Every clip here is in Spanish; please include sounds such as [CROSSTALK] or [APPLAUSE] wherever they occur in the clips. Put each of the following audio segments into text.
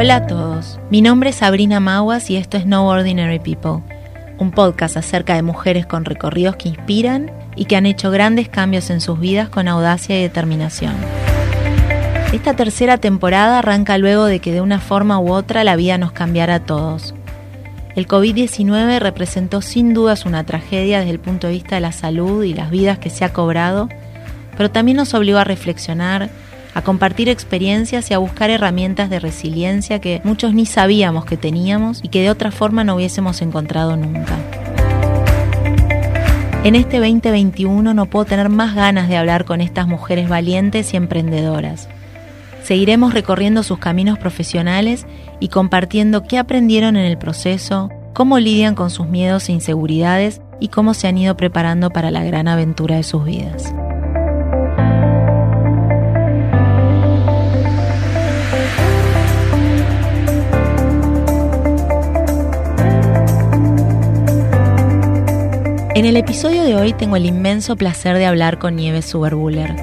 Hola a todos, mi nombre es Sabrina Maguas y esto es No Ordinary People, un podcast acerca de mujeres con recorridos que inspiran y que han hecho grandes cambios en sus vidas con audacia y determinación. Esta tercera temporada arranca luego de que de una forma u otra la vida nos cambiara a todos. El COVID-19 representó sin dudas una tragedia desde el punto de vista de la salud y las vidas que se ha cobrado, pero también nos obligó a reflexionar, a compartir experiencias y a buscar herramientas de resiliencia que muchos ni sabíamos que teníamos y que de otra forma no hubiésemos encontrado nunca. En este 2021 no puedo tener más ganas de hablar con estas mujeres valientes y emprendedoras. Seguiremos recorriendo sus caminos profesionales y compartiendo qué aprendieron en el proceso, cómo lidian con sus miedos e inseguridades y cómo se han ido preparando para la gran aventura de sus vidas. En el episodio de hoy tengo el inmenso placer de hablar con Nieves Suberbuller.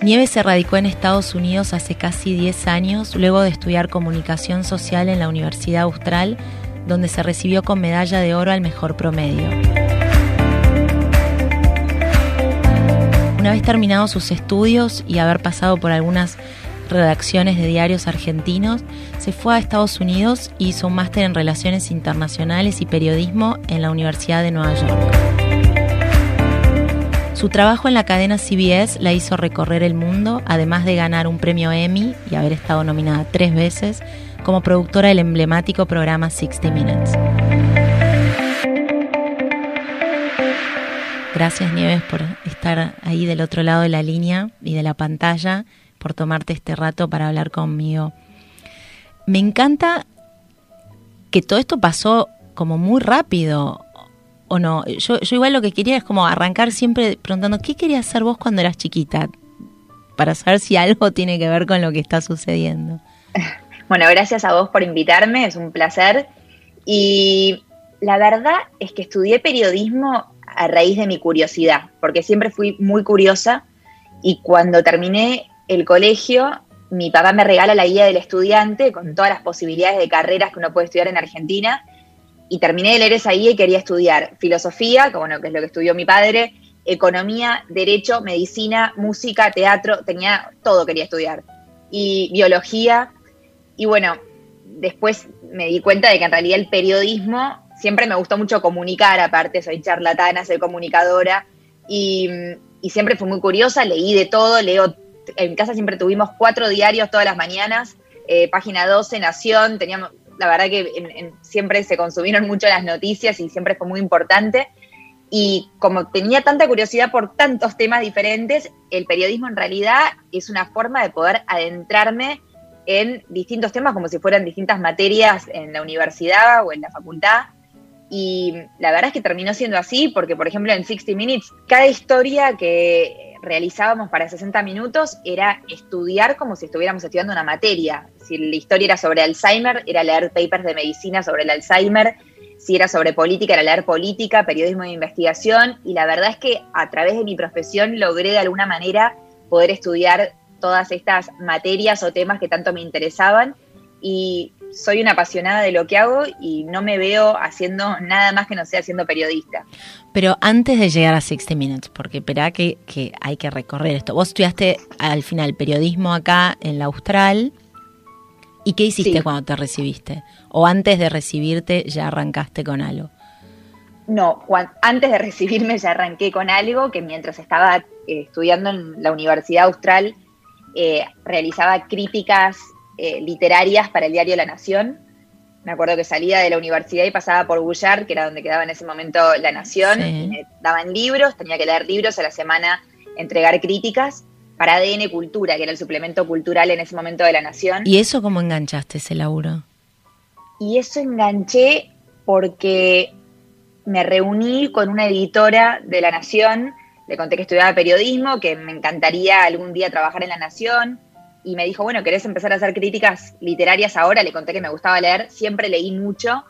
Nieves se radicó en Estados Unidos hace casi 10 años, luego de estudiar comunicación social en la Universidad Austral, donde se recibió con medalla de oro al mejor promedio. Una vez terminados sus estudios y haber pasado por algunas redacciones de diarios argentinos, se fue a Estados Unidos y hizo un máster en Relaciones Internacionales y Periodismo en la Universidad de Nueva York. Su trabajo en la cadena CBS la hizo recorrer el mundo, además de ganar un premio Emmy y haber estado nominada tres veces como productora del emblemático programa 60 Minutes. Gracias Nieves por estar ahí del otro lado de la línea y de la pantalla por tomarte este rato para hablar conmigo. Me encanta que todo esto pasó como muy rápido, ¿o no? Yo, igual lo que quería es como arrancar siempre preguntando, ¿qué querías hacer vos cuando eras chiquita? Para saber si algo tiene que ver con lo que está sucediendo. [LAUGHS] Bueno, gracias a vos por invitarme, es un placer. Y la verdad es que estudié periodismo a raíz de mi curiosidad, porque siempre fui muy curiosa y cuando terminé el colegio, mi papá me regala la guía del estudiante con todas las posibilidades de carreras que uno puede estudiar en Argentina. Y terminé de leer esa guía y quería estudiar filosofía, que, bueno, que es lo que estudió mi padre, economía, derecho, medicina, música, teatro, tenía todo quería estudiar. Y biología. Y bueno, después me di cuenta de que en realidad el periodismo siempre me gustó mucho comunicar, aparte soy charlatana, soy comunicadora y, siempre fui muy curiosa, leí de todo, leo en casa siempre tuvimos cuatro diarios todas las mañanas, eh, página 12, Nación, teníamos, la verdad que siempre se consumieron mucho las noticias y siempre fue muy importante. Y como tenía tanta curiosidad por tantos temas diferentes, el periodismo en realidad es una forma de poder adentrarme en distintos temas como si fueran distintas materias en la universidad o en la facultad. Y la verdad es que terminó siendo así porque, por ejemplo, en 60 Minutes, cada historia que realizábamos para 60 minutos era estudiar como si estuviéramos estudiando una materia. Si la historia era sobre Alzheimer, era leer papers de medicina sobre el Alzheimer. Si era sobre política, era leer política, periodismo de investigación. Y la verdad es que a través de mi profesión logré de alguna manera poder estudiar todas estas materias o temas que tanto me interesaban. Y soy una apasionada de lo que hago y no me veo haciendo nada más que no sea siendo periodista. Pero antes de llegar a 60 Minutes, porque espera que, que hay que recorrer esto. Vos estudiaste al final periodismo acá en la Austral. ¿Y qué hiciste cuando te recibiste? ¿O antes de recibirte ya arrancaste con algo? No, antes de recibirme ya arranqué con algo que mientras estaba eh, estudiando en la Universidad Austral eh, realizaba críticas eh, literarias para el diario La Nación. Me acuerdo que salía de la universidad y pasaba por Bullar, que era donde quedaba en ese momento La Nación, y me daban libros, tenía que leer libros a la semana, entregar críticas para ADN Cultura, que era el suplemento cultural en ese momento de La Nación. ¿Y eso cómo enganchaste ese laburo? Y eso enganché porque me reuní con una editora de La Nación, le conté que estudiaba periodismo, que me encantaría algún día trabajar en La Nación, y me dijo, bueno, ¿querés empezar a hacer críticas literarias ahora? Le conté que me gustaba leer, siempre leí mucho.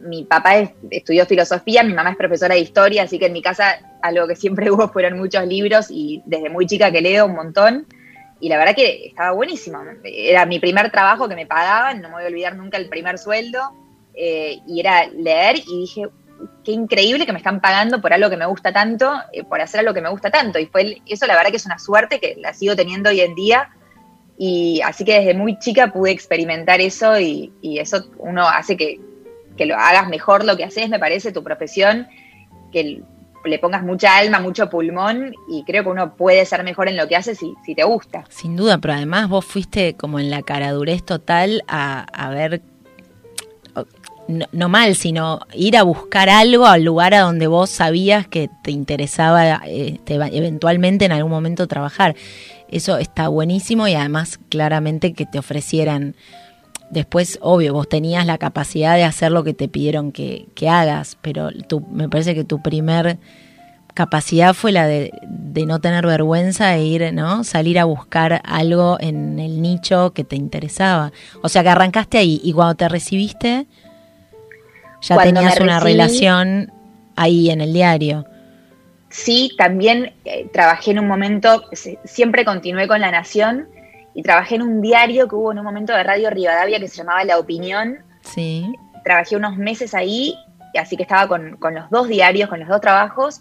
Mi papá estudió filosofía, mi mamá es profesora de historia, así que en mi casa algo que siempre [LAUGHS] hubo fueron muchos libros y desde muy chica que leo un montón. y la verdad que estaba buenísimo. Era mi primer trabajo que me pagaban, no me voy a olvidar nunca el primer sueldo, eh, y era leer y dije, qué increíble que me están pagando por algo que me gusta tanto, eh, por hacer algo que me gusta tanto. Y fue eso la verdad que es una suerte que la sigo teniendo hoy en día. Y así que desde muy chica pude experimentar eso y, eso uno hace que, que, lo hagas mejor lo que haces, me parece, tu profesión, que le pongas mucha alma, mucho pulmón y creo que uno puede ser mejor en lo que hace si, si te gusta. Sin duda, pero además vos fuiste como en la caradurez total a, a ver, no, mal, sino ir a buscar algo al lugar a donde vos sabías que te interesaba este, eventualmente en algún momento trabajar. Eso está buenísimo y además claramente que te ofrecieran Después, obvio, vos tenías la capacidad de hacer lo que te pidieron que, hagas, pero tú, me parece que tu primer capacidad fue la de, no tener vergüenza e ir, ¿no? Salir a buscar algo en el nicho que te interesaba. O sea que arrancaste ahí y cuando te recibiste ya tenías una relación ahí en el diario. Sí, también eh, trabajé en un momento, siempre continué con La Nación y trabajé en un diario que hubo en un momento de Radio Rivadavia que se llamaba La Opinión. Sí. Trabajé unos meses ahí, así que estaba con, los dos diarios, con los dos trabajos.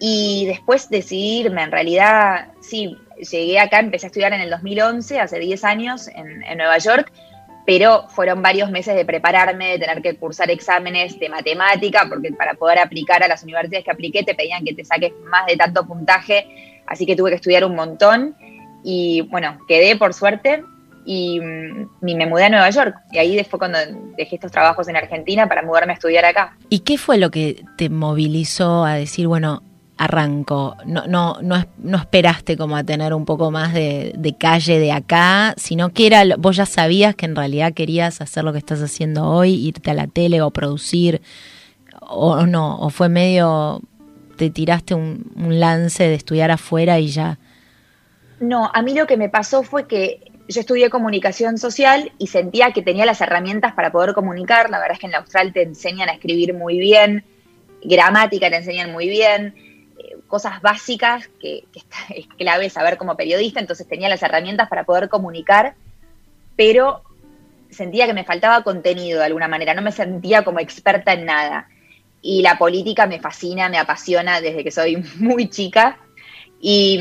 Y después decidirme, en realidad, sí, llegué acá, empecé a estudiar en el 2011, hace 10 años, en, en Nueva York, pero fueron varios meses de prepararme, de tener que cursar exámenes de matemática, porque para poder aplicar a las universidades que apliqué te pedían que te saques más de tanto puntaje, así que tuve que estudiar un montón. Y bueno, quedé por suerte y, mm, me mudé a Nueva York. Y ahí fue cuando dejé estos trabajos en Argentina para mudarme a estudiar acá. ¿Y qué fue lo que te movilizó a decir, bueno, arranco? No, no, no, no esperaste como a tener un poco más de, calle de acá, sino que era, vos ya sabías que en realidad querías hacer lo que estás haciendo hoy, irte a la tele o producir, o, no, o fue medio, te tiraste un lance de estudiar afuera y ya no, a mí lo que me pasó fue que yo estudié comunicación social y sentía que tenía las herramientas para poder comunicar. La verdad es que en la Austral te enseñan a escribir muy bien, gramática te enseñan muy bien, cosas básicas que, [LAUGHS] es clave saber como periodista, entonces tenía las herramientas para poder comunicar, pero sentía que me faltaba contenido de alguna manera, no me sentía como experta en nada. Y la política me fascina, me apasiona desde que soy [LAUGHS] muy chica. Y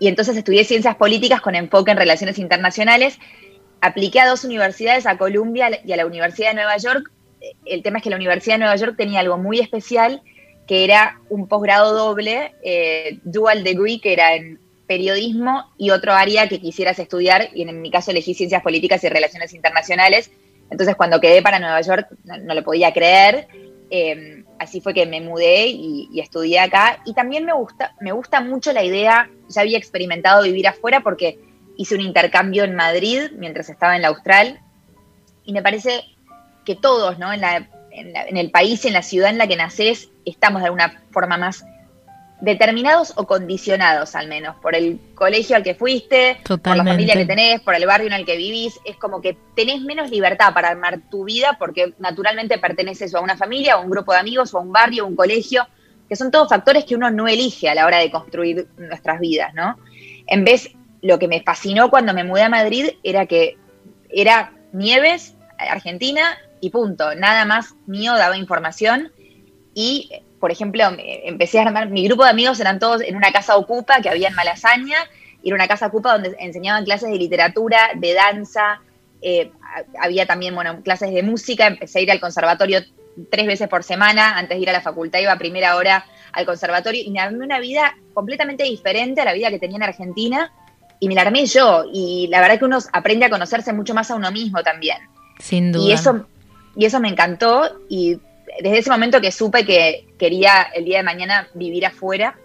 y entonces estudié ciencias políticas con enfoque en relaciones internacionales. Apliqué a dos universidades, a Columbia y a la Universidad de Nueva York. El tema es que la Universidad de Nueva York tenía algo muy especial, que era un posgrado doble, eh, dual degree, que era en periodismo y otro área que quisieras estudiar, y en mi caso elegí ciencias políticas y relaciones internacionales. Entonces cuando quedé para Nueva York no, lo podía creer. Eh, así fue que me mudé y, estudié acá. Y también me gusta, me gusta mucho la idea, ya había experimentado vivir afuera porque hice un intercambio en Madrid mientras estaba en la Austral. Y me parece que todos, ¿no? En, en el país, en la ciudad en la que nacés, estamos de alguna forma más determinados o condicionados al menos, por el colegio al que fuiste, por la familia que tenés, por el barrio en el que vivís, es como que tenés menos libertad para armar tu vida porque naturalmente perteneces a una familia, o a un grupo de amigos, o a un barrio, o un colegio, que son todos factores que uno no elige a la hora de construir nuestras vidas, ¿no? En vez, lo que me fascinó cuando me mudé a Madrid era que era Nieves, Argentina, y punto, nada más mío daba información y por ejemplo, empecé a armar, mi grupo de amigos eran todos en una casa ocupa que había en Malasaña, y era una casa ocupa donde enseñaban clases de literatura, de danza, eh, había también, bueno, clases de música, empecé a ir al conservatorio tres veces por semana, antes de ir a la facultad iba a primera hora al conservatorio, y me armé una vida completamente diferente a la vida que tenía en Argentina, y me la armé yo, y la verdad que uno aprende a conocerse mucho más a uno mismo también. Sin duda. Y eso, y eso me encantó, y desde ese momento que supe que quería el día de mañana vivir afuera,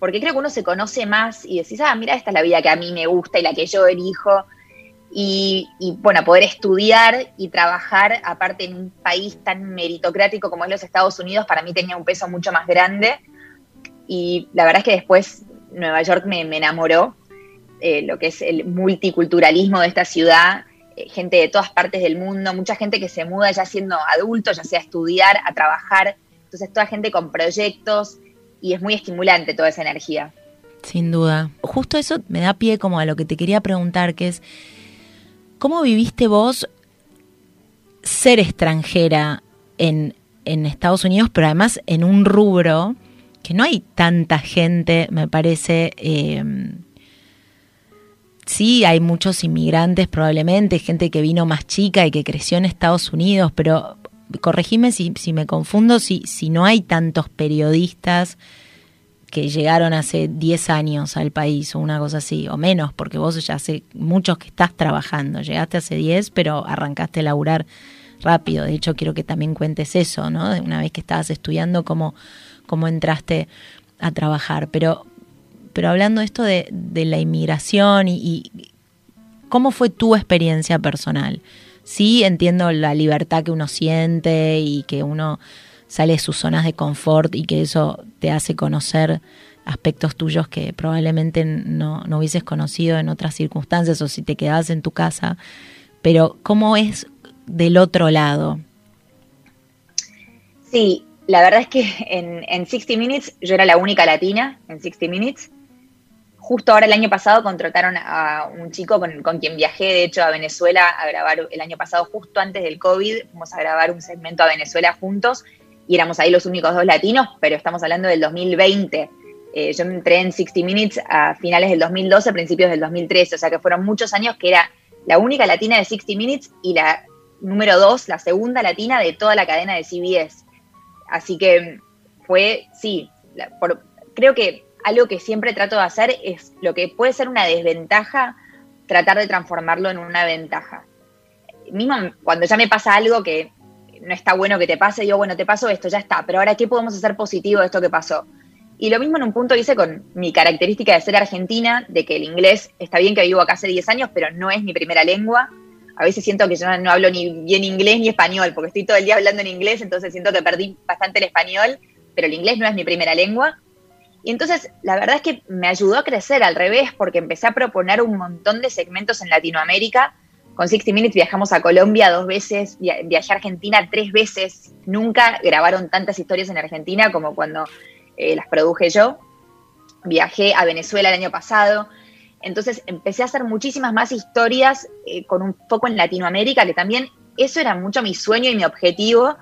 porque creo que uno se conoce más y decís, ah, mira, esta es la vida que a mí me gusta y la que yo elijo. Y, bueno, poder estudiar y trabajar, aparte en un país tan meritocrático como es los Estados Unidos, para mí tenía un peso mucho más grande. Y la verdad es que después Nueva York me, enamoró, eh, lo que es el multiculturalismo de esta ciudad, gente de todas partes del mundo, mucha gente que se muda ya siendo adulto, ya sea a estudiar, a trabajar, entonces toda gente con proyectos y es muy estimulante toda esa energía. Sin duda. Justo eso me da pie como a lo que te quería preguntar, que es, ¿cómo viviste vos ser extranjera en, en Estados Unidos, pero además en un rubro que no hay tanta gente, me parece... Eh, sí, hay muchos inmigrantes probablemente, gente que vino más chica y que creció en Estados Unidos, pero corregime si, si me confundo, si, si no hay tantos periodistas que llegaron hace 10 años al país o una cosa así, o menos, porque vos ya hace muchos que estás trabajando, llegaste hace 10, pero arrancaste a laburar rápido, de hecho quiero que también cuentes eso, ¿no? Una vez que estabas estudiando, cómo, cómo entraste a trabajar, pero, pero hablando esto de, la inmigración y, y cómo fue tu experiencia personal, sí entiendo la libertad que uno siente y que uno sale de sus zonas de confort y que eso te hace conocer aspectos tuyos que probablemente no, no hubieses conocido en otras circunstancias o si te quedabas en tu casa. Pero ¿cómo es del otro lado? Sí, la verdad es que en, en 60 Minutes yo era la única latina en 60 Minutes Justo ahora el año pasado contrataron a un chico con, quien viajé, de hecho, a Venezuela a grabar el año pasado, justo antes del COVID, fuimos a grabar un segmento a Venezuela juntos y éramos ahí los únicos dos latinos, pero estamos hablando del 2020. Eh, yo entré en 60 Minutes a finales del 2012, principios del 2013, o sea que fueron muchos años que era la única latina de 60 Minutes y la número dos, la segunda latina de toda la cadena de CBS. Así que fue, sí, creo que algo que siempre trato de hacer es lo que puede ser una desventaja, tratar de transformarlo en una ventaja. Mismo cuando ya me pasa algo que no está bueno que te pase, digo, bueno, te pasó esto, ya está, pero ahora, ¿qué podemos hacer positivo de esto que pasó? Y lo mismo en un punto hice con mi característica de ser argentina, de que el inglés está bien que vivo acá hace 10 años, pero no es mi primera lengua. A veces siento que yo no hablo ni bien inglés ni español, porque estoy todo el día hablando en inglés, entonces siento que perdí bastante el español, pero el inglés no es mi primera lengua. Y entonces, la verdad es que me ayudó a crecer al revés, porque empecé a proponer un montón de segmentos en Latinoamérica. Con 60 Minutes viajamos a Colombia dos veces, viajé a Argentina tres veces. Nunca grabaron tantas historias en Argentina como cuando eh, las produje yo. Viajé a Venezuela el año pasado. Entonces empecé a hacer muchísimas más historias eh, con un foco en Latinoamérica, que también eso era mucho mi sueño y mi objetivo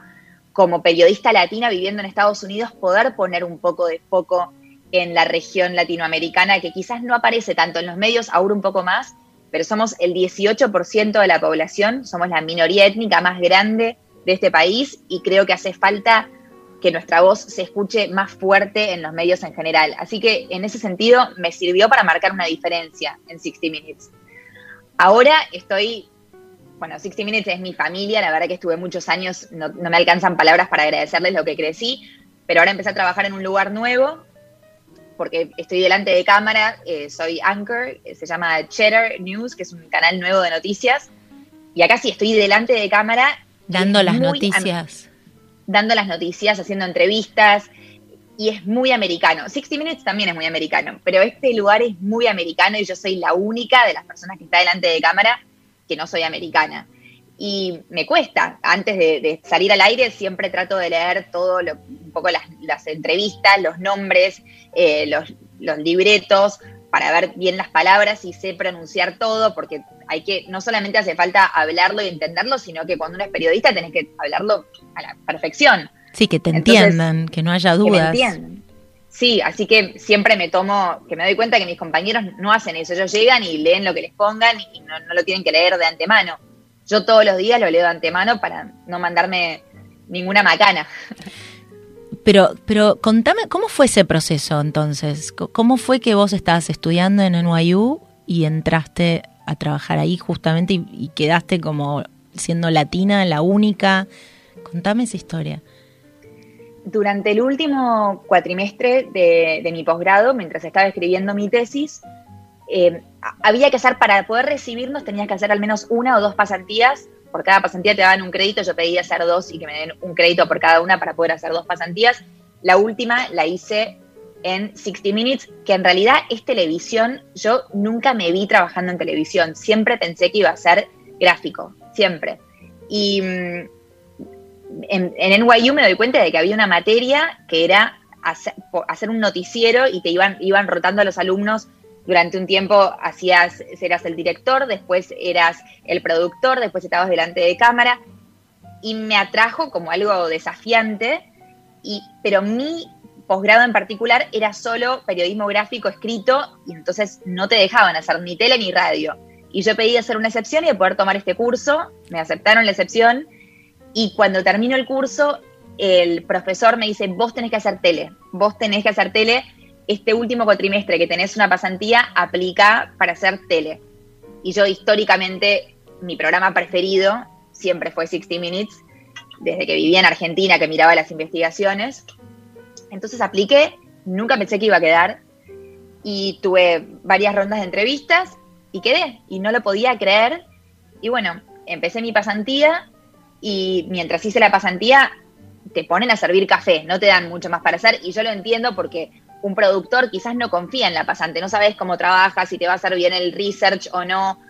como periodista latina viviendo en Estados Unidos, poder poner un poco de foco en la región latinoamericana, que quizás no aparece tanto en los medios, ahora un poco más, pero somos el 18% de la población, somos la minoría étnica más grande de este país y creo que hace falta que nuestra voz se escuche más fuerte en los medios en general. Así que en ese sentido me sirvió para marcar una diferencia en 60 Minutes. Ahora estoy, bueno, 60 Minutes es mi familia, la verdad que estuve muchos años, no, no me alcanzan palabras para agradecerles lo que crecí, pero ahora empecé a trabajar en un lugar nuevo porque estoy delante de cámara, eh, soy anchor, eh, se llama Cheddar News, que es un canal nuevo de noticias. Y acá sí estoy delante de cámara. Dando las noticias. Dando las noticias, haciendo entrevistas. Y es muy americano. 60 Minutes también es muy americano, pero este lugar es muy americano y yo soy la única de las personas que está delante de cámara que no soy americana y me cuesta. Antes de, salir al aire siempre trato de leer todo, lo, un poco las, entrevistas, los nombres, eh, los, libretos, para ver bien las palabras y sé pronunciar todo, porque hay que, no solamente hace falta hablarlo y entenderlo, sino que cuando uno es periodista tenés que hablarlo a la perfección. Sí, que te entiendan, que no haya dudas. Que entiendan. Sí, así que siempre me tomo, que me doy cuenta que mis compañeros no hacen eso, ellos llegan y leen lo que les pongan y no, no lo tienen que leer de antemano yo todos los días lo leo de antemano para no mandarme ninguna macana. Pero, pero contame, ¿cómo fue ese proceso entonces? ¿Cómo fue que vos estabas estudiando en NYU y entraste a trabajar ahí justamente y, quedaste como siendo latina, la única? Contame esa historia. Durante el último cuatrimestre de, de mi posgrado, mientras estaba escribiendo mi tesis, eh, había que hacer, para poder recibirnos, tenías que hacer al menos una o dos pasantías. Por cada pasantía te daban un crédito, yo pedí hacer dos y que me den un crédito por cada una para poder hacer dos pasantías. La última la hice en 60 Minutes, que en realidad es televisión. Yo nunca me vi trabajando en televisión, siempre pensé que iba a ser gráfico, siempre. Y mm, en, en NYU me doy cuenta de que había una materia que era hacer, un noticiero y te iban, iban rotando a los alumnos durante un tiempo hacías, eras el director, después eras el productor, después estabas delante de cámara y me atrajo como algo desafiante, y, pero mi posgrado en particular era solo periodismo gráfico escrito y entonces no te dejaban hacer ni tele ni radio. Y yo pedí hacer una excepción y de poder tomar este curso, me aceptaron la excepción y cuando termino el curso el profesor me dice, vos tenés que hacer tele, vos tenés que hacer tele, este último cuatrimestre que tenés una pasantía, aplica para hacer tele. Y yo históricamente, mi programa preferido siempre fue 60 Minutes, desde que vivía en Argentina, que miraba las investigaciones. Entonces apliqué, nunca pensé que iba a quedar y tuve varias rondas de entrevistas y quedé y no lo podía creer. Y bueno, empecé mi pasantía y mientras hice la pasantía te ponen a servir café, no te dan mucho más para hacer y yo lo entiendo porque un productor quizás no confía en la pasante, no sabes cómo trabaja, si te va a hacer bien el research o no.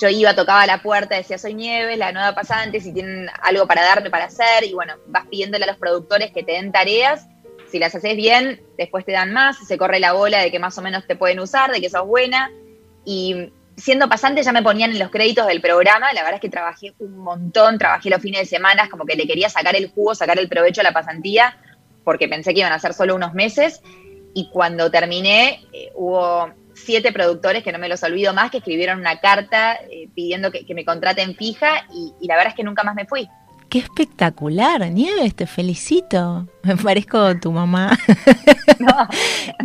Yo iba, tocaba la puerta, decía, soy Nieves, la nueva pasante, si tienen algo para darme para hacer, y bueno, vas pidiéndole a los productores que te den tareas, si las haces bien, después te dan más, se corre la bola de que más o menos te pueden usar, de que sos buena, y siendo pasante ya me ponían en los créditos del programa, la verdad es que trabajé un montón, trabajé los fines de semana, como que le quería sacar el jugo, sacar el provecho a la pasantía, porque pensé que iban a ser solo unos meses, y cuando terminé eh, hubo siete productores, que no me los olvido más, que escribieron una carta eh, pidiendo que, me contraten fija, y, y la verdad es que nunca más me fui. Qué espectacular, Nieves, te felicito. Me parezco tu mamá. [LAUGHS] No.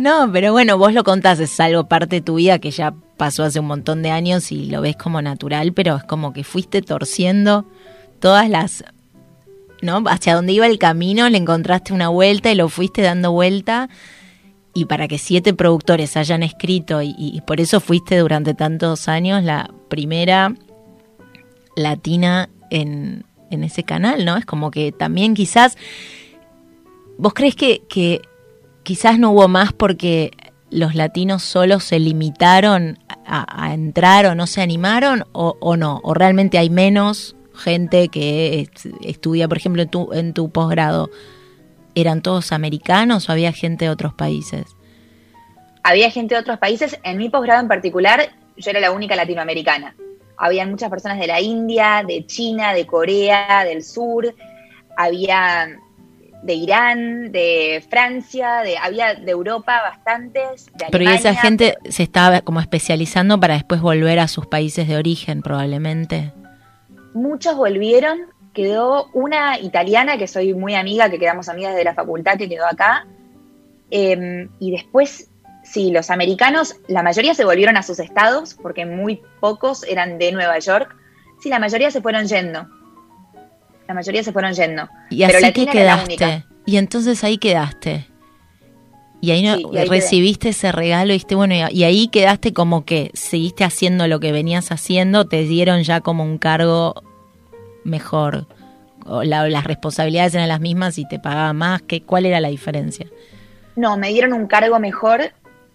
[LAUGHS] no, pero bueno, vos lo contás, es algo parte de tu vida que ya pasó hace un montón de años y lo ves como natural, pero es como que fuiste torciendo todas las, ¿no? Hacia donde iba el camino, le encontraste una vuelta y lo fuiste dando vuelta. Y para que siete productores hayan escrito, y, por eso fuiste durante tantos años la primera latina en, en ese canal, ¿no? Es como que también quizás, ¿vos crees que, quizás no hubo más porque los latinos solo se limitaron a, entrar o no se animaron o, no? ¿O realmente hay menos gente que estudia, por ejemplo, en tu, en tu posgrado? ¿Eran todos americanos o había gente de otros países? Había gente de otros países. En mi posgrado en particular, yo era la única latinoamericana. Habían muchas personas de la India, de China, de Corea, del sur. Había de Irán, de Francia, de, había de Europa bastantes. De Pero esa gente se estaba como especializando para después volver a sus países de origen, probablemente. Muchos volvieron, quedó una italiana que soy muy amiga, que quedamos amigas de la facultad, que quedó acá. Em, y después, sí, los americanos, la mayoría se volvieron a sus estados, porque muy pocos eran de Nueva York. Sí, la mayoría se fueron yendo la mayoría se fueron yendo. Y así que quedaste. Y entonces ahí quedaste. Y ahí, no, recibiste ese regalo y bueno, y ahí quedaste como que seguiste haciendo lo que venías haciendo, te dieron ya como un cargo mejor. O las responsabilidades eran las mismas y te pagaba más. ¿Qué, ¿Cuál era la diferencia? No, me dieron un cargo mejor.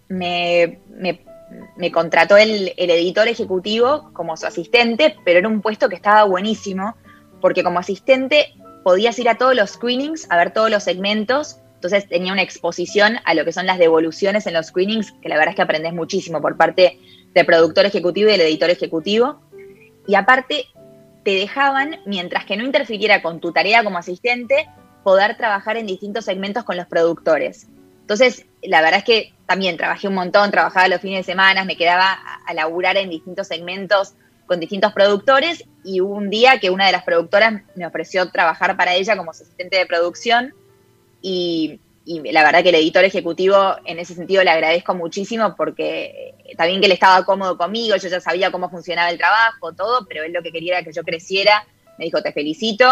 Me, me, contrató el, el editor ejecutivo como su asistente, pero era un puesto que estaba buenísimo porque como asistente podías ir a todos los screenings, a ver todos los segmentos, entonces tenía una exposición a lo que son las devoluciones en los screenings, que la verdad es que aprendes muchísimo por parte del productor ejecutivo y del editor ejecutivo. Y aparte, te dejaban, mientras que no interfiriera con tu tarea como asistente, poder trabajar en distintos segmentos con los productores. Entonces, la verdad es que también trabajé un montón, trabajaba los fines de semana, me quedaba a laburar en distintos segmentos con distintos productores y hubo un día que una de las productoras me ofreció trabajar para ella como asistente de producción y, la verdad que el editor ejecutivo en ese sentido le agradezco muchísimo porque también que él estaba cómodo conmigo, yo ya sabía cómo funcionaba el trabajo, todo, pero él lo que quería era que yo creciera, me dijo te felicito,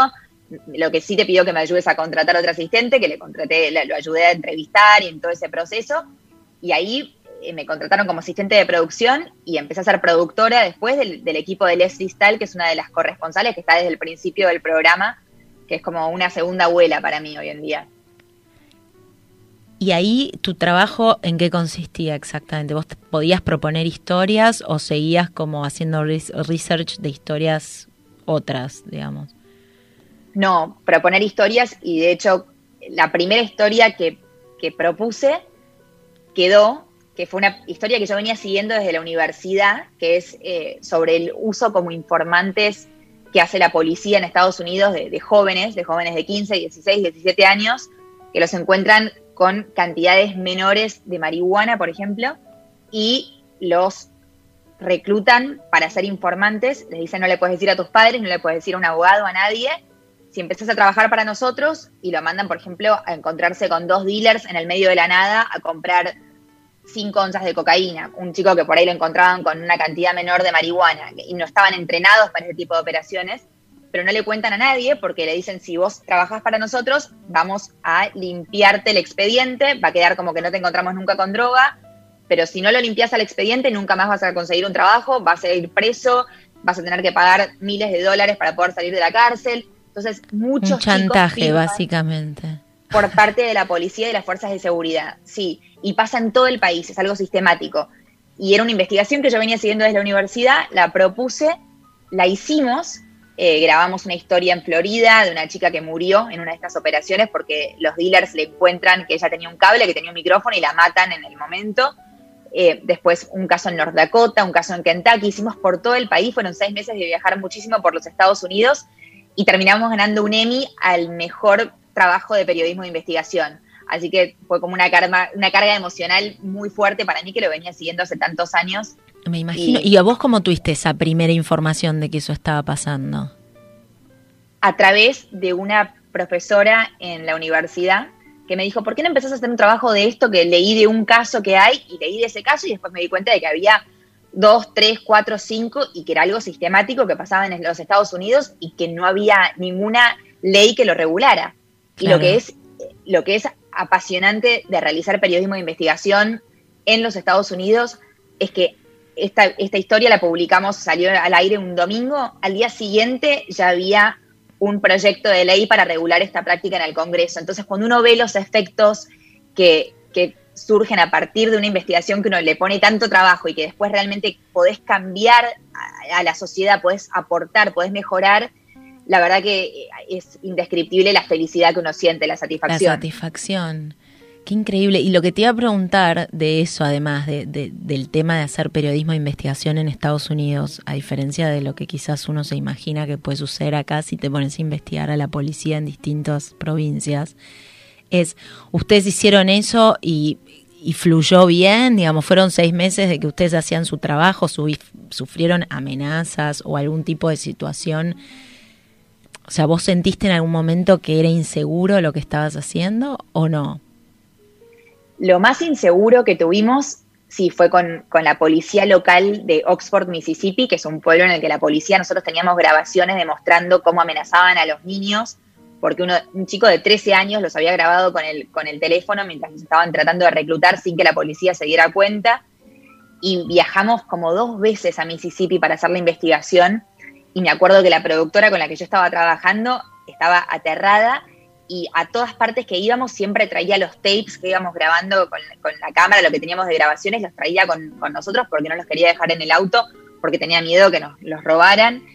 lo que sí te pido que me ayudes a contratar a otro asistente, que le contraté, lo ayudé a entrevistar y en todo ese proceso, y ahí eh, me contrataron como asistente de producción y empecé a ser productora después del, equipo de Leslie Stahl, que es una de las corresponsales que está desde el principio del programa, que es como una segunda abuela para mí hoy en día. ¿Y ahí tu trabajo en qué consistía exactamente? ¿Vos podías proponer historias o seguías como haciendo research de historias otras, digamos? No, proponer historias y de hecho la primera historia que que propuse quedó, que fue una historia que yo venía siguiendo desde la universidad, que es eh, sobre el uso como informantes que hace la policía en Estados Unidos de, jóvenes, de jóvenes de 15, 16, 17 años, que los encuentran con cantidades menores de marihuana, por ejemplo, y los reclutan para ser informantes, les dicen no le puedes decir a tus padres, no le puedes decir a un abogado, a nadie, si empezás a trabajar para nosotros y lo mandan, por ejemplo, a encontrarse con dos dealers en el medio de la nada a comprar cinco onzas de cocaína, un chico que por ahí lo encontraban con una cantidad menor de marihuana y no estaban entrenados para ese tipo de operaciones, pero no le cuentan a nadie porque le dicen si vos trabajás para nosotros, vamos a limpiarte el expediente, va a quedar como que no te encontramos nunca con droga, pero si no lo limpias al expediente, nunca más vas a conseguir un trabajo, vas a ir preso, vas a tener que pagar miles de dólares para poder salir de la cárcel. Entonces, muchos un chantaje, básicamente. Por parte de la policía y de las fuerzas de seguridad, sí. Y pasa en todo el país, es algo sistemático. Y era una investigación que yo venía siguiendo desde la universidad, la propuse, la hicimos, eh, grabamos una historia en Florida de una chica que murió en una de estas operaciones porque los dealers le encuentran que ella tenía un cable, que tenía un micrófono y la matan en el momento. Eh, después un caso en North Dakota, un caso en Kentucky, hicimos por todo el país, fueron seis meses de viajar muchísimo por los Estados Unidos y terminamos ganando un Emmy al mejor trabajo de periodismo de investigación. Así que fue como una carga, una carga emocional muy fuerte para mí que lo venía siguiendo hace tantos años. Me imagino. ¿Y, a vos cómo tuviste esa primera información de que eso estaba pasando? A través de una profesora en la universidad que me dijo, ¿por qué no empezás a hacer un trabajo de esto que leí de un caso que hay y leí de ese caso y después me di cuenta de que había dos, tres, cuatro, cinco y que era algo sistemático que pasaba en los Estados Unidos y que no había ninguna ley que lo regulara. Y lo que es lo que es apasionante de realizar periodismo de investigación en los Estados Unidos es que esta, esta historia la publicamos, salió al aire un domingo, al día siguiente ya había un proyecto de ley para regular esta práctica en el Congreso. Entonces, cuando uno ve los efectos que, surgen a partir de una investigación que uno le pone tanto trabajo y que después realmente podés cambiar a, la sociedad, podés aportar, podés mejorar, la verdad que es indescriptible la felicidad que uno siente, la satisfacción. La satisfacción. Qué increíble. Y lo que te iba a preguntar de eso, además de, del tema de hacer periodismo de investigación en Estados Unidos, a diferencia de lo que quizás uno se imagina que puede suceder acá si te pones a investigar a la policía en distintas provincias, es, ustedes hicieron eso y, fluyó bien, digamos, fueron seis meses de que ustedes hacían su trabajo, sufrieron amenazas o algún tipo de situación. O sea, ¿vos sentiste en algún momento que era inseguro lo que estabas haciendo o no? Lo más inseguro que tuvimos, sí, fue con, la policía local de Oxford, Mississippi, que es un pueblo en el que la policía, nosotros teníamos grabaciones demostrando cómo amenazaban a los niños, porque uno, un chico de 13 años los había grabado con el, con el teléfono mientras nos estaban tratando de reclutar sin que la policía se diera cuenta. Y viajamos como dos veces a Mississippi para hacer la investigación. Y me acuerdo que la productora con la que yo estaba trabajando estaba aterrada y a todas partes que íbamos siempre traía los tapes que íbamos grabando con, la cámara, lo que teníamos de grabaciones, los traía con, nosotros porque no los quería dejar en el auto, porque tenía miedo que nos los robaran.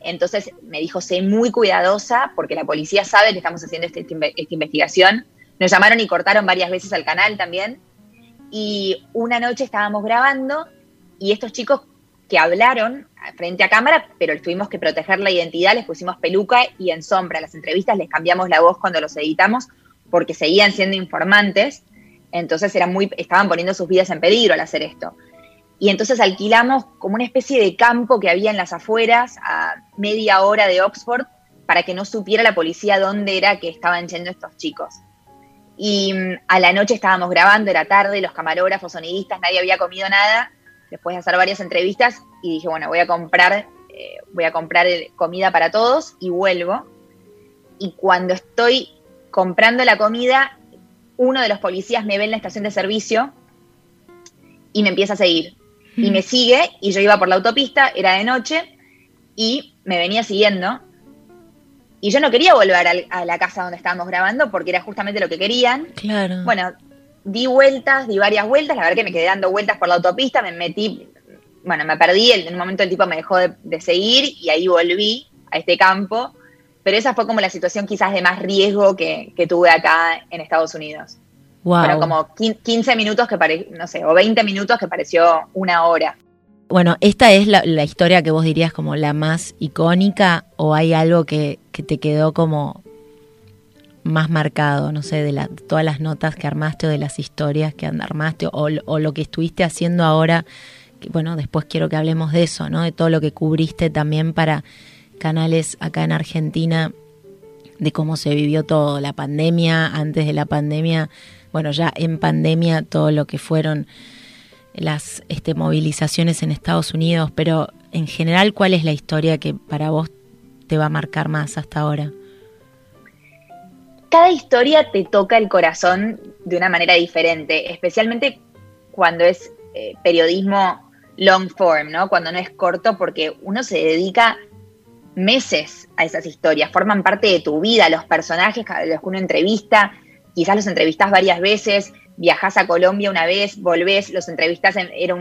Entonces me dijo, sé muy cuidadosa porque la policía sabe que estamos haciendo este, este esta investigación. Nos llamaron y cortaron varias veces al canal también. Y una noche estábamos grabando y estos chicos que hablaron frente a cámara, pero tuvimos que proteger la identidad, les pusimos peluca y en sombra. Las entrevistas les cambiamos la voz cuando los editamos porque seguían siendo informantes, entonces eran muy, estaban poniendo sus vidas en peligro al hacer esto. Y entonces alquilamos como una especie de campo que había en las afueras, a media hora de Oxford, para que no supiera la policía dónde era que estaban yendo estos chicos. Y mm, a la noche estábamos grabando, era tarde, los camarógrafos, sonidistas, nadie había comido nada, después de hacer varias entrevistas y dije, bueno, voy a comprar, eh, voy a comprar comida para todos y vuelvo. Y cuando estoy comprando la comida, uno de los policías me ve en la estación de servicio y me empieza a seguir. Y me sigue, y yo iba por la autopista, era de noche, y me venía siguiendo. Y yo no quería volver a la casa donde estábamos grabando porque era justamente lo que querían. Claro. Bueno, di vueltas, di varias vueltas, la verdad que me quedé dando vueltas por la autopista, me metí, bueno, me perdí, en un momento el tipo me dejó de, seguir y ahí volví a este campo, pero esa fue como la situación quizás de más riesgo que, tuve acá en Estados Unidos. Fueron como 15 minutos que pareció, no sé, o 20 minutos que pareció una hora. Bueno, ¿esta es la, historia que vos dirías como la más icónica o hay algo que, te quedó como más marcado, no sé, de todas las notas que armaste o de las historias que armaste o, o lo que estuviste haciendo ahora? Bueno, después quiero que hablemos de eso, ¿no? De todo lo que cubriste también para canales acá en Argentina, de cómo se vivió todo, la pandemia, antes de la pandemia bueno, ya en pandemia todo lo que fueron las este, movilizaciones en Estados Unidos, pero en general, ¿cuál es la historia que para vos te va a marcar más hasta ahora? Cada historia te toca el corazón de una manera diferente, especialmente cuando es eh, periodismo long form, ¿no? Cuando no es corto, porque uno se dedica meses a esas historias, forman parte de tu vida, los personajes, los que uno entrevista, quizás los entrevistás varias veces, viajás a Colombia una vez, volvés, los entrevistás, en, era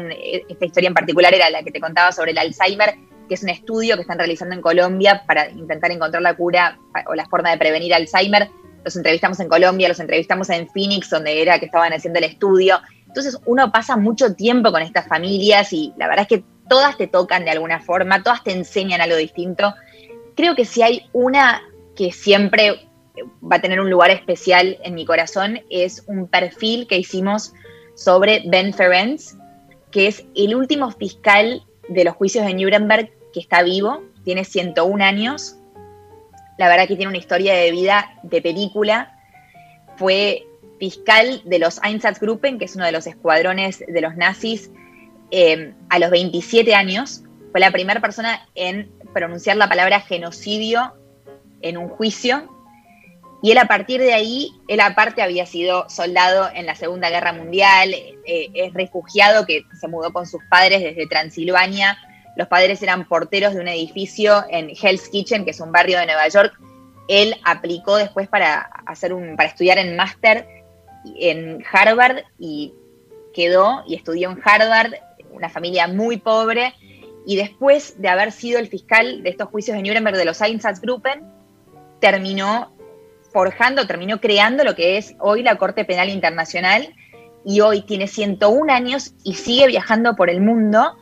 esta historia en particular era la que te contaba sobre el Alzheimer, que es un estudio que están realizando en Colombia para intentar encontrar la cura o la forma de prevenir Alzheimer. Los entrevistamos en Colombia, los entrevistamos en Phoenix, donde era que estaban haciendo el estudio. Entonces uno pasa mucho tiempo con estas familias y la verdad es que todas te tocan de alguna forma, todas te enseñan algo distinto. Creo que si hay una que siempre va a tener un lugar especial en mi corazón es un perfil que hicimos sobre Ben Ferenc, que es el último fiscal de los juicios de Nuremberg que está vivo, tiene 101 años, la verdad que tiene una historia de vida de película, fue fiscal de los Einsatzgruppen, que es uno de los escuadrones de los nazis, eh, a los 27 años, fue la primera persona en pronunciar la palabra genocidio en un juicio y él a partir de ahí, él aparte había sido soldado en la Segunda Guerra Mundial, eh, es refugiado que se mudó con sus padres desde Transilvania. Los padres eran porteros de un edificio en Hell's Kitchen, que es un barrio de Nueva York. Él aplicó después para, hacer para estudiar en máster en Harvard y quedó y estudió en Harvard, una familia muy pobre. Y después de haber sido el fiscal de estos juicios de Nuremberg de los Einsatzgruppen, terminó forjando, terminó creando lo que es hoy la Corte Penal Internacional y hoy tiene 101 años y sigue viajando por el mundo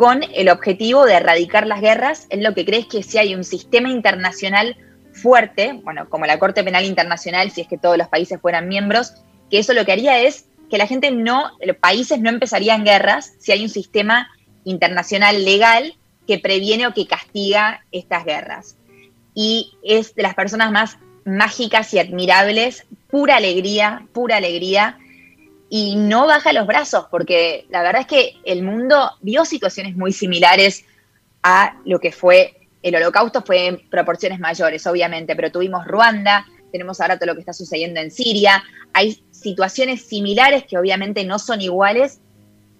con el objetivo de erradicar las guerras. Es lo que crees que si hay un sistema internacional fuerte, bueno, como la Corte Penal Internacional, si es que todos los países fueran miembros, que eso lo que haría es que la gente no, los países no empezarían guerras si hay un sistema internacional legal que previene o que castiga estas guerras. Y es de las personas más mágicas y admirables, pura alegría, pura alegría, y no baja los brazos, porque la verdad es que el mundo vio situaciones muy similares a lo que fue el holocausto, fue en proporciones mayores, obviamente, pero tuvimos Ruanda, tenemos ahora todo lo que está sucediendo en Siria, hay situaciones similares que obviamente no son iguales,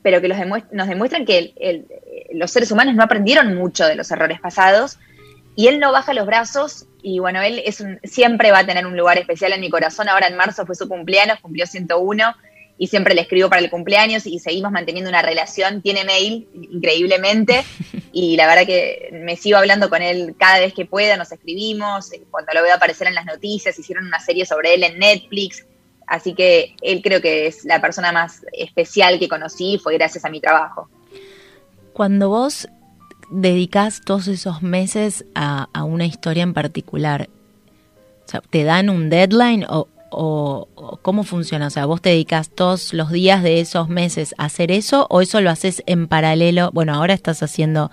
pero que nos demuestran que los seres humanos no aprendieron mucho de los errores pasados y él no baja los brazos y bueno, él siempre va a tener un lugar especial en mi corazón. Ahora en marzo fue su cumpleaños, cumplió 101 y siempre le escribo para el cumpleaños y seguimos manteniendo una relación. Tiene mail increíblemente [LAUGHS] y la verdad que me sigo hablando con él cada vez que pueda, nos escribimos, eh, cuando lo veo aparecer en las noticias, hicieron una serie sobre él en Netflix. Así que él creo que es la persona más especial que conocí, fue gracias a mi trabajo. Cuando vos dedicas todos esos meses a, una historia en particular? ¿Te dan un deadline o, o, cómo funciona? O sea, ¿vos te dedicas todos los días de esos meses a hacer eso o eso lo haces en paralelo? Bueno, ahora estás haciendo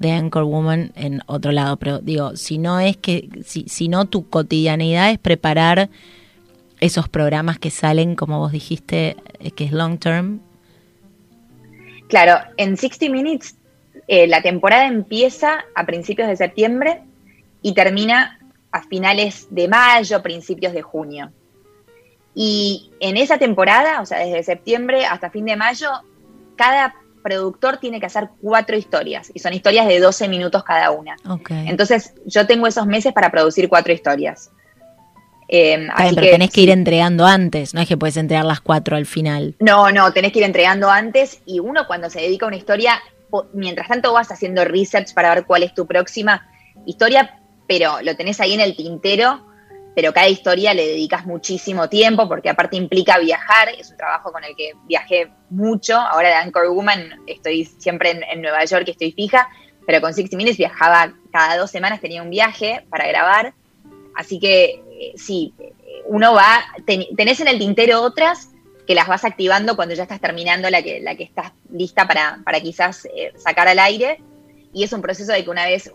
The Anchor Woman en otro lado, pero digo, si no es que, si, si no tu cotidianidad es preparar esos programas que salen, como vos dijiste, eh, que es long term. Claro, en 60 Minutes eh, la temporada empieza a principios de septiembre y termina a finales de mayo, principios de junio. Y en esa temporada, o sea, desde septiembre hasta fin de mayo, cada productor tiene que hacer cuatro historias y son historias de 12 minutos cada una. Entonces, yo tengo esos meses para producir cuatro historias. Eh, pero tenés que ir entregando antes, no es que puedes entregar las cuatro al final. No, no, tenés que ir entregando antes y uno cuando se dedica a una historia mientras tanto vas haciendo research para ver cuál es tu próxima historia, pero lo tenés ahí en el tintero, pero cada historia le dedicas muchísimo tiempo porque aparte implica viajar, es un trabajo con el que viajé mucho, ahora de Anchor Woman estoy siempre en, Nueva York, estoy fija, pero con 60 Minutes viajaba cada dos semanas, tenía un viaje para grabar, así que eh, sí, uno va, tenés en el tintero otras que las vas activando cuando ya estás terminando la que, la que estás lista para, para quizás eh, sacar al aire, y es un proceso de que una vez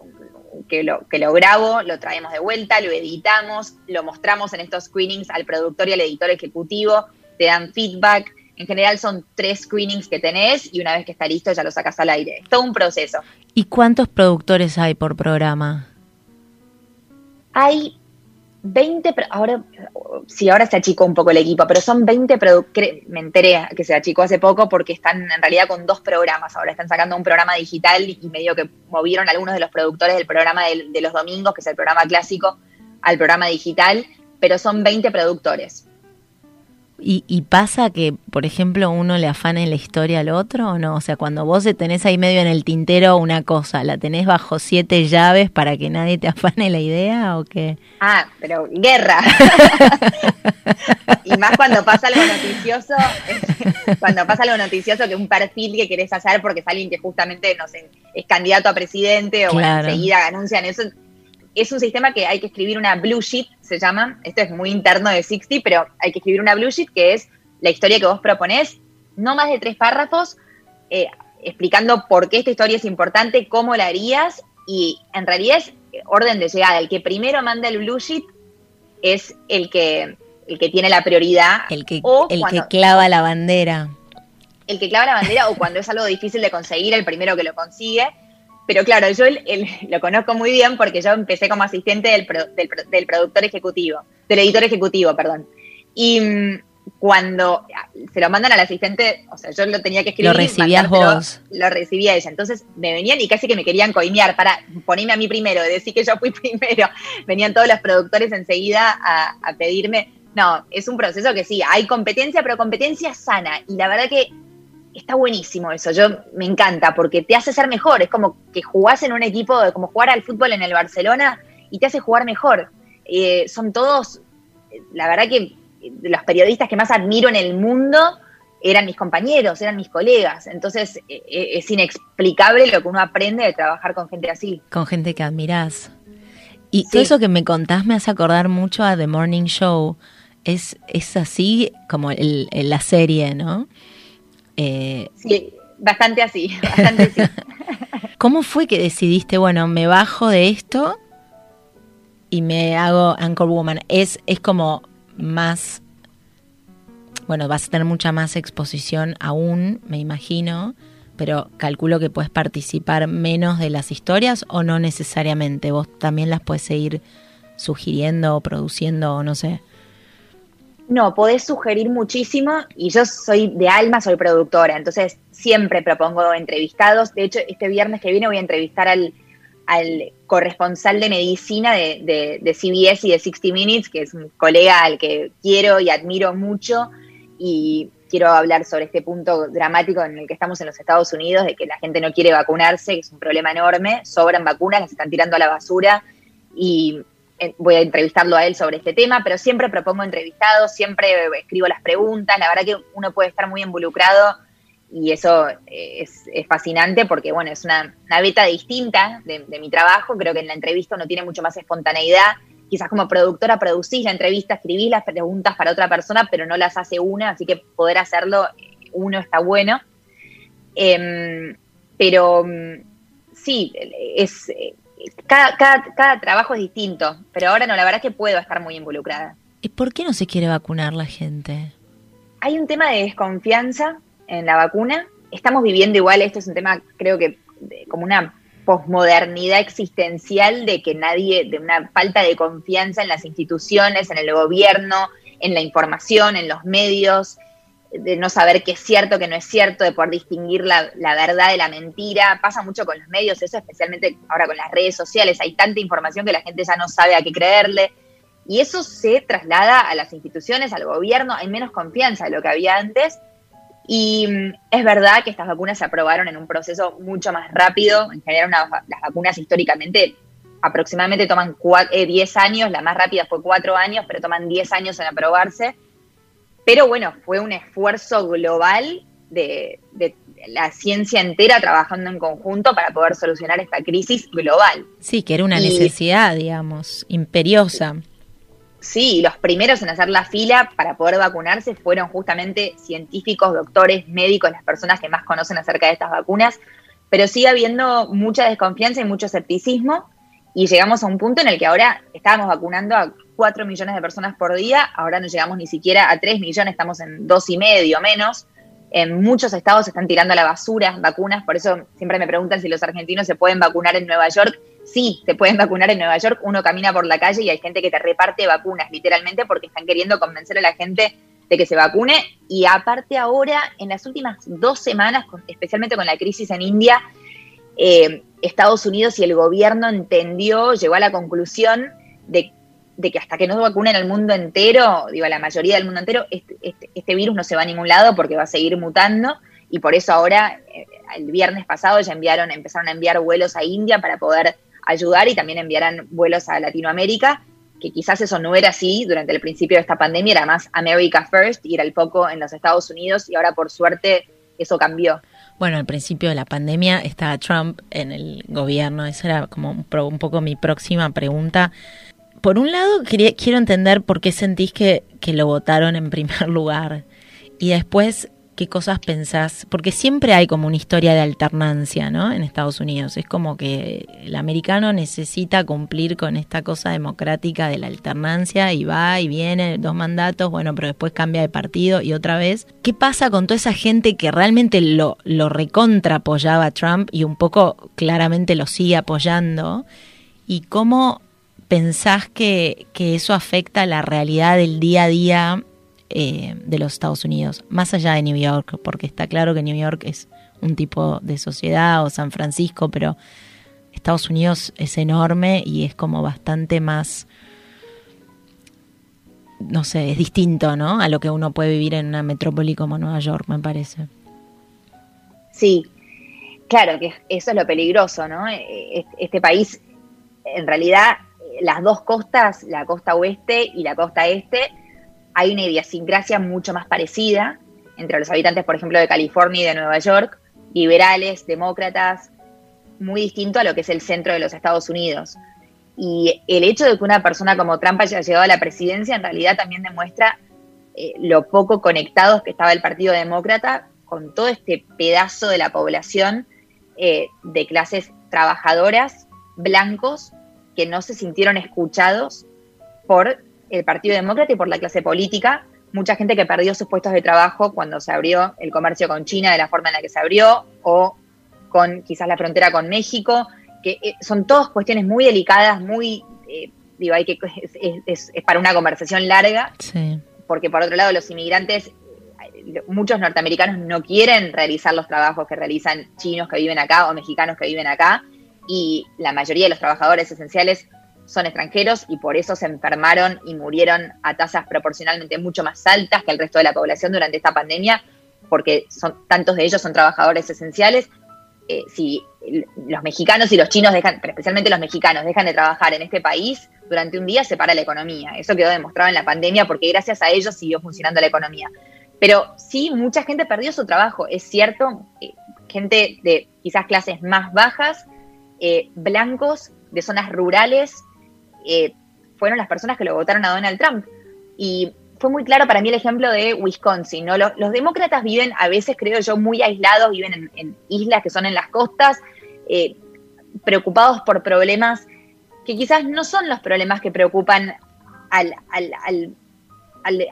que lo, que lo grabo, lo traemos de vuelta, lo editamos, lo mostramos en estos screenings al productor y al editor ejecutivo, te dan feedback. En general son tres screenings que tenés y una vez que está listo ya lo sacas al aire. Es todo un proceso. ¿Y cuántos productores hay por programa? Hay 20, ahora, sí, ahora se achicó un poco el equipo, pero son 20 me enteré que se achicó hace poco porque están en realidad con dos programas, ahora están sacando un programa digital y medio que movieron algunos de los productores del programa de los domingos, que es el programa clásico, al programa digital, pero son 20 productores. ¿Y, pasa que, por ejemplo, uno le afane la historia al otro o no? O sea, cuando vos tenés ahí medio en el tintero una cosa, ¿la tenés bajo siete llaves para que nadie te [LAUGHS] afane la idea o qué? Ah, pero guerra. [LAUGHS] y más cuando pasa algo noticioso, [LAUGHS] cuando pasa algo noticioso que un perfil que querés hacer porque es alguien que justamente, no sé, es candidato a presidente o enseguida anuncian eso, es un sistema que hay que escribir una blue sheet, se llama. Esto es muy interno de 60, pero hay que escribir una blue sheet que es la historia que vos proponés, no más de tres párrafos, eh, explicando por qué esta historia es importante, cómo la harías, y en realidad es orden de llegada. El que primero manda el blue sheet es el que, el que tiene la prioridad. El que, el que clava la bandera. El que clava la bandera o cuando es algo difícil de conseguir, el primero que lo consigue. Pero claro, yo [LAUGHS] lo conozco muy bien porque yo empecé como asistente del, del, productor ejecutivo, del editor ejecutivo, perdón. Y mm, cuando se lo mandan al asistente, o sea, yo lo tenía que escribir. Lo recibías vos. Lo recibía ella. Entonces me venían y casi que me querían coimear para ponerme a mí primero, [LAUGHS] decir que yo fui [LAUGHS] primero. Venían todos los productores enseguida a, a pedirme. No, es un proceso que sí, hay competencia, pero competencia sana. Y la verdad que está buenísimo eso, yo me encanta porque te hace ser mejor, es como que jugás en un equipo, como jugar al fútbol en el Barcelona y te hace jugar mejor. Eh, son todos, la verdad que los periodistas que más admiro en el mundo eran mis compañeros, eran mis colegas, entonces eh, eh, es inexplicable lo que uno aprende de trabajar con gente así. Con gente que admirás. Y todo eso que me contás me hace acordar mucho a The Morning Show. Es, es así como el, la serie, ¿no? Eh, sí, bastante así, [LAUGHS] bastante así. [LAUGHS] ¿Cómo fue que decidiste, bueno, me bajo de esto y me hago Anchor Woman? Es, es como más, bueno, vas a tener mucha más exposición aún, me imagino, pero calculo que puedes participar menos de las historias o no necesariamente, vos también las puedes seguir sugiriendo o produciendo o no sé. No, podés sugerir muchísimo y yo soy de alma, soy productora, entonces siempre propongo entrevistados. De hecho, este viernes que viene voy a entrevistar al, corresponsal de medicina de, de, CBS y de 60 Minutes, que es un colega al que quiero y admiro mucho y quiero hablar sobre este punto dramático en el que estamos en los Estados Unidos, de que la gente no quiere vacunarse, que es un problema enorme, sobran vacunas, las están tirando a la basura y voy a entrevistarlo a él sobre este tema, pero siempre propongo entrevistados, siempre escribo las preguntas, la verdad que uno puede estar muy involucrado y eso es, fascinante porque, bueno, es una, beta distinta de, mi trabajo, creo que en la entrevista uno tiene mucho más espontaneidad, quizás como productora producís la entrevista, escribís las preguntas para otra persona, pero no las hace una, así que poder hacerlo uno está bueno. Em, pero mm, sí, es cada, cada, trabajo es distinto, pero ahora no, la verdad es que puedo estar muy involucrada. ¿Y por qué no se quiere vacunar la gente? Hay un tema de desconfianza en la vacuna. Estamos viviendo igual, esto es un tema, creo que como una posmodernidad existencial de que nadie, de una falta de confianza en las instituciones, en el gobierno, en la información, en los medios, de no saber qué es cierto, qué no es cierto, de poder distinguir la, verdad de la mentira. Pasa mucho con los medios, eso especialmente ahora con las redes sociales. Hay tanta información que la gente ya no sabe a qué creerle. Y eso se traslada a las instituciones, al gobierno. Hay menos confianza de lo que había antes. Y mm, es verdad que estas vacunas se aprobaron en un proceso mucho más rápido. En general, las vacunas históricamente aproximadamente toman 10 años, la más rápida fue 4 años, pero toman 10 años en aprobarse. Pero bueno, fue un esfuerzo global de, la ciencia entera trabajando en conjunto para poder solucionar esta crisis global. Sí, que era una necesidad, digamos, imperiosa. Sí, los primeros en hacer la fila para poder vacunarse fueron justamente científicos, doctores, médicos, las personas que más conocen acerca de estas vacunas, pero sigue habiendo mucha desconfianza y mucho escepticismo y llegamos a un punto en el que ahora estábamos vacunando a 4 millones de personas por día, ahora no llegamos ni siquiera a 3 millones, estamos en dos y medio menos. En muchos estados están tirando a la basura vacunas, por eso siempre me preguntan si los argentinos se pueden vacunar en Nueva York. Sí, se pueden vacunar en Nueva York. Uno camina por la calle y hay gente que te reparte vacunas, literalmente, porque están queriendo convencer a la gente de que se vacune. Y aparte ahora, en las últimas dos semanas, especialmente con la crisis en India, eh, Estados Unidos y el gobierno entendió, llegó a la conclusión de, que hasta que no vacunen al mundo entero, digo, a la mayoría del mundo entero, este, este, este, virus no se va a ningún lado porque va a seguir mutando. Y por eso ahora, eh, el viernes pasado, ya enviaron, empezaron a enviar vuelos a India para poder ayudar y también enviarán vuelos a Latinoamérica, que quizás eso no era así durante el principio de esta pandemia, era más America First y era el foco en los Estados Unidos y ahora por suerte eso cambió. Bueno, al principio de la pandemia estaba Trump en el gobierno, esa era como un, poco mi próxima pregunta. Por un lado, quiero entender por qué sentís que, que lo votaron en primer [LAUGHS] lugar. Y después, qué cosas pensás, porque siempre hay como una historia de alternancia, ¿no? En Estados Unidos. Es como que el americano necesita cumplir con esta cosa democrática de la alternancia y va y viene, dos mandatos, bueno, pero después cambia de partido y otra vez. ¿Qué pasa con toda esa gente que realmente lo, lo recontra apoyaba a Trump y un poco claramente lo sigue apoyando? ¿Y cómo pensás que, que eso afecta la realidad del día a día eh, de los Estados Unidos, más allá de New York, porque está claro que New York es un tipo de sociedad o San Francisco, pero Estados Unidos es enorme y es como bastante más, no sé, es distinto, ¿no? A lo que uno puede vivir en una metrópoli como Nueva York, me parece. Sí, claro que eso es lo peligroso, ¿no? E-, este país, en realidad, las dos costas, la costa oeste y la costa este, hay una idiosincrasia mucho más parecida entre los habitantes, por ejemplo, de California y de Nueva York, liberales, demócratas, muy distinto a lo que es el centro de los Estados Unidos. Y el hecho de que una persona como Trump haya llegado a la presidencia en realidad también demuestra eh, lo poco conectados que estaba el Partido Demócrata con todo este pedazo de la población eh, de clases trabajadoras, blancos, que no se sintieron escuchados por el Partido Demócrata y por la clase política. Mucha gente que perdió sus puestos de trabajo cuando se abrió el comercio con China de la forma en la que se abrió o con quizás la frontera con México, que eh, son todas cuestiones muy delicadas, muy, eh, digo, hay que, [LAUGHS] es, para una conversación larga, porque por otro lado los inmigrantes, muchos norteamericanos no quieren realizar los trabajos que realizan chinos que viven acá o mexicanos que viven acá, y la mayoría de los trabajadores esenciales son extranjeros y por eso se enfermaron y murieron a tasas proporcionalmente mucho más altas que el resto de la población durante esta pandemia, porque son, tantos de ellos son trabajadores esenciales. Eh, si los mexicanos y los chinos dejan, pero especialmente los mexicanos, dejan de trabajar en este país, durante un día se para la economía. Eso quedó demostrado en la pandemia porque gracias a ellos siguió funcionando la economía. Pero sí, mucha gente perdió su trabajo, es cierto, eh, gente de quizás clases más bajas, eh, blancos, de zonas rurales, eh, fueron las personas que lo votaron a Donald Trump. Y fue muy claro para mí el ejemplo de Wisconsin. ¿no? Los, demócratas viven a veces, creo yo, muy aislados, viven en, islas que son en las costas, eh, preocupados por problemas que quizás no son los problemas que preocupan al,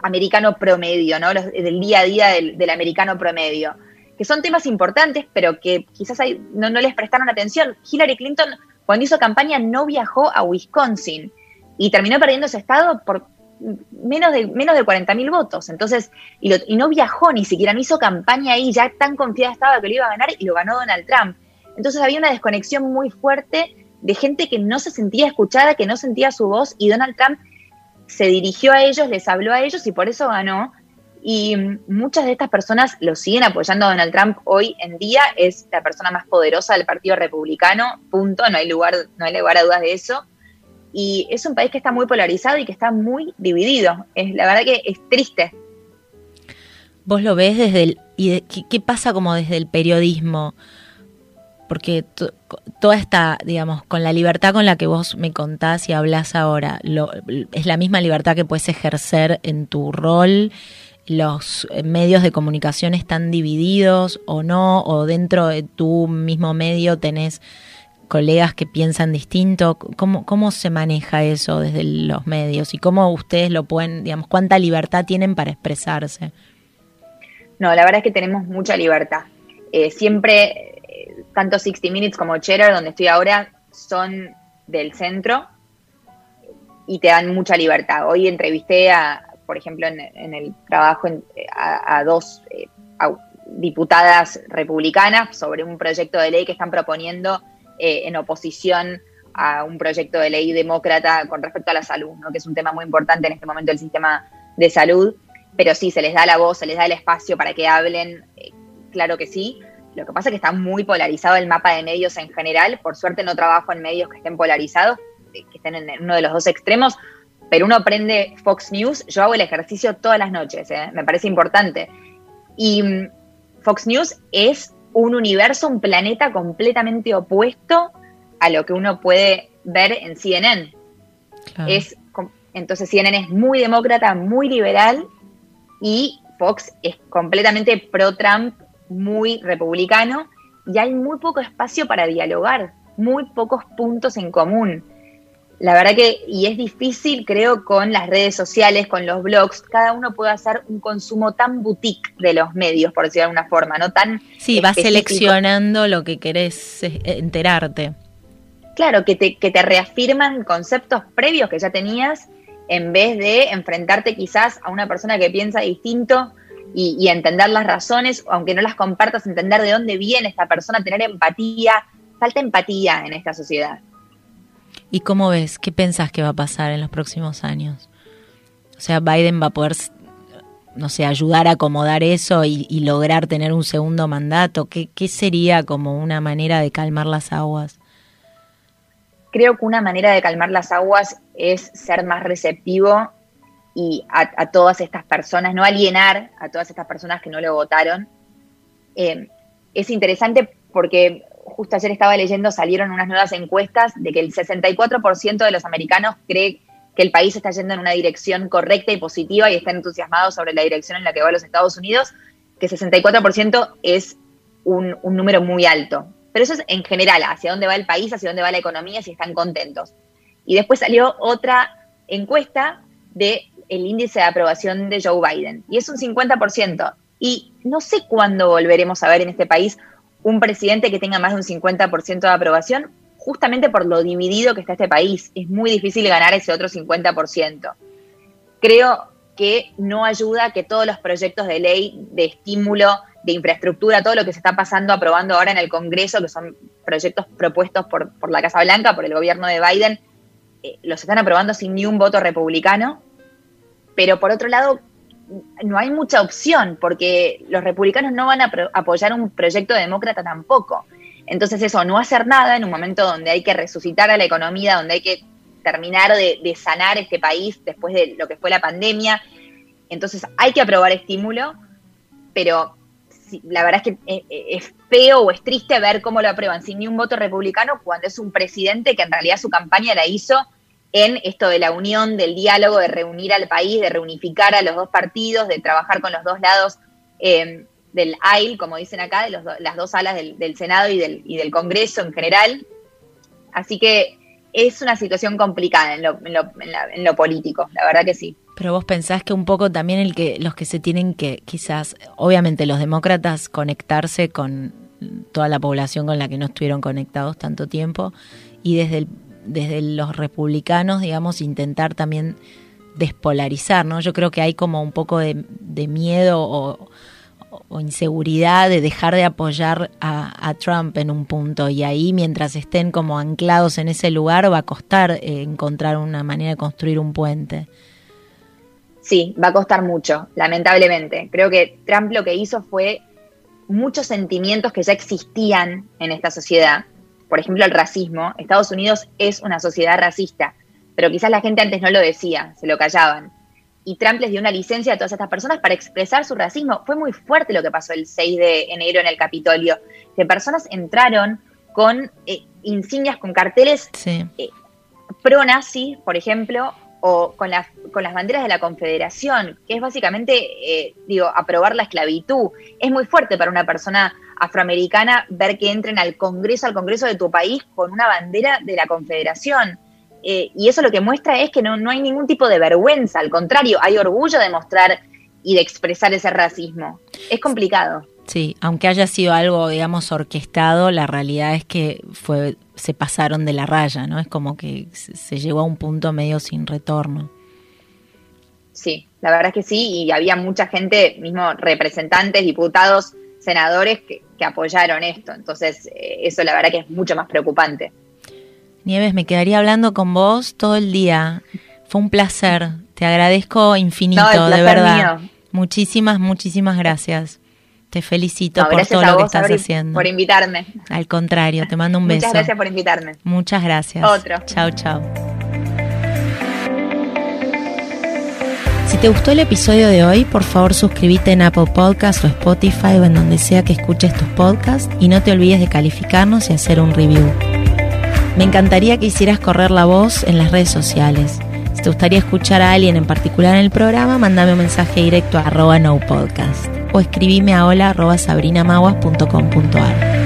americano promedio, ¿no? del día a día del, americano promedio. Que son temas importantes, pero que quizás no, no les prestaron atención. Hillary Clinton cuando hizo campaña no viajó a Wisconsin y terminó perdiendo ese estado por menos de, menos de 40 mil votos. Entonces, y, no viajó ni siquiera, no hizo campaña ahí, ya tan confiada estaba que lo iba a ganar y lo ganó Donald Trump. Entonces había una desconexión muy fuerte de gente que no se sentía escuchada, que no sentía su voz y Donald Trump se dirigió a ellos, les habló a ellos y por eso ganó. Y muchas de estas personas lo siguen apoyando a Donald Trump hoy en día, es la persona más poderosa del Partido Republicano, punto, no hay lugar, no hay lugar a dudas de eso. Y es un país que está muy polarizado y que está muy dividido. Es, la verdad que es triste. ¿Vos lo ves desde el... ¿Y qué, pasa como desde el periodismo? Porque toda esta, digamos, con la libertad con la que vos me contás y hablas ahora, es la misma libertad que puedes ejercer en tu rol los medios de comunicación están divididos o no, o dentro de tu mismo medio tenés colegas que piensan distinto. ¿Cómo, cómo se maneja eso desde los medios y cómo ustedes lo pueden, digamos, cuánta libertad tienen para expresarse? No, la verdad es que tenemos mucha libertad. Eh, siempre, eh, tanto 60 Minutes como Cheddar, donde estoy ahora, son del centro y te dan mucha libertad. Hoy entrevisté a, por ejemplo, en, el trabajo a, dos eh, diputadas republicanas sobre un proyecto de ley que están proponiendo eh, en oposición a un proyecto de ley demócrata con respecto a la salud, ¿no? que es un tema muy importante en este momento del sistema de salud. Pero sí, se les da la voz, se les da el espacio para que hablen, eh, claro que sí. Lo que pasa es que está muy polarizado el mapa de medios en general. Por suerte no trabajo en medios que estén polarizados, que estén en uno de los dos extremos, pero uno aprende Fox News, yo hago el ejercicio todas las noches, ¿eh? me parece importante. Y mm, Fox News es un universo, un planeta completamente opuesto a lo que uno puede ver en CNN. Es, entonces CNN es muy demócrata, muy liberal y Fox es completamente pro-Trump, muy republicano y hay muy poco espacio para dialogar, muy pocos puntos en común la verdad que, y es difícil, creo, con las redes sociales, con los blogs, cada uno puede hacer un consumo tan boutique de los medios, por decirlo de alguna forma, no tan... Sí, vas seleccionando lo que querés eh, enterarte. Claro, que te, que te reafirman conceptos previos que ya tenías en vez de enfrentarte quizás a una persona que piensa distinto y, y, entender las razones, aunque no las compartas, entender de dónde viene esta persona, tener empatía. Falta empatía en esta sociedad. ¿Y cómo ves? ¿Qué pensás que va a pasar en los próximos años? O sea, Biden va a poder, no sé, ayudar a acomodar eso y, lograr tener un segundo mandato. ¿Qué, sería como una manera de calmar las aguas? Creo que una manera de calmar las aguas es ser más receptivo y a, todas estas personas, no alienar a todas estas personas que no lo votaron. Eh, es interesante porque justo ayer estaba leyendo, salieron unas nuevas encuestas de que el 64% de los americanos cree que el país está yendo en una dirección correcta y positiva y están entusiasmados sobre la dirección en la que va los Estados Unidos, que 64% es un, número muy alto. Pero eso es en general, hacia dónde va el país, hacia dónde va la economía, si están contentos. Y después salió otra encuesta de el índice de aprobación de Joe Biden, y es un 50%. Y no sé cuándo volveremos a ver en este país un presidente que tenga más de un 50% de aprobación, justamente por lo dividido que está este país. Es muy difícil ganar ese otro 50%. Creo que no ayuda que todos los proyectos de ley, de estímulo, de infraestructura, todo lo que se está pasando, aprobando ahora en el Congreso, que son proyectos propuestos por, la Casa Blanca, por el gobierno de Biden, eh, los están aprobando sin ni un voto republicano. Pero por otro lado, no hay mucha opción, porque los republicanos no van a apoyar un proyecto demócrata tampoco. Entonces eso, no hacer nada en un momento donde hay que resucitar a la economía, donde hay que terminar de, sanar este país después de lo que fue la pandemia. Entonces hay que aprobar estímulo, pero la verdad es que eh, eh, es feo o es triste ver cómo lo aprueban sin ni un voto republicano cuando es un presidente que en realidad su campaña la hizo en esto de la unión, del diálogo, de reunir al país, de reunificar a los dos partidos, de trabajar con los dos lados eh, del aisle, como dicen acá, de las dos alas del, Senado y del, y del, Congreso en general. Así que es una situación complicada en lo, en lo, político, la verdad que sí. Pero vos pensás que un poco también el que los que se tienen que quizás, obviamente los demócratas conectarse con toda la población con la que no estuvieron conectados tanto tiempo y desde el desde los republicanos, digamos, intentar también despolarizar, ¿no? Yo creo que hay como un poco de, miedo o, inseguridad de dejar de apoyar a, Trump en un punto y ahí mientras estén como anclados en ese lugar va a costar eh, encontrar una manera de construir un puente. Sí, va a costar mucho, lamentablemente. Creo que Trump lo que hizo fue muchos sentimientos que ya existían en esta sociedad. Por ejemplo, el racismo. Estados Unidos es una sociedad racista, pero quizás la gente antes no lo decía, se lo callaban. Y Trump les dio una licencia a todas estas personas para expresar su racismo. Fue muy fuerte lo que pasó el 6 de enero en el Capitolio, que personas entraron con eh, insignias, con carteles eh, pro-nazi, por ejemplo, o con las, con las banderas de la Confederación, que es básicamente, eh, digo, aprobar la esclavitud. Es muy fuerte para una persona afroamericana ver que entren al Congreso, al Congreso de tu país, con una bandera de la Confederación. Eh, y eso lo que muestra es que no, no hay ningún tipo de vergüenza, al contrario, hay orgullo de mostrar y de expresar ese racismo. Es complicado. Sí, aunque haya sido algo, digamos, orquestado, la realidad es que fue, se pasaron de la raya, ¿no? Es como que se llegó a un punto medio sin retorno. Sí, la verdad es que sí, y había mucha gente, mismo representantes, diputados, senadores, que, que apoyaron esto. Entonces, eh, eso la verdad que es mucho más preocupante. Nieves, me quedaría hablando con vos todo el día. Fue un placer. Te agradezco infinito, de verdad. Muchísimas, muchísimas gracias. Te felicito por todo lo que estás haciendo. Por invitarme. Al contrario, te mando un beso. Muchas gracias por invitarme. Muchas gracias. Otro. Chao, chao. Te gustó el episodio de hoy, por favor suscríbete en Apple Podcasts o Spotify o en donde sea que escuches tus podcasts y no te olvides de calificarnos y hacer un review. Me encantaría que hicieras correr la voz en las redes sociales. Si te gustaría escuchar a alguien en particular en el programa, mándame un mensaje directo a arroba no podcast o escribime a hola.sabrinamaguas.com.ar.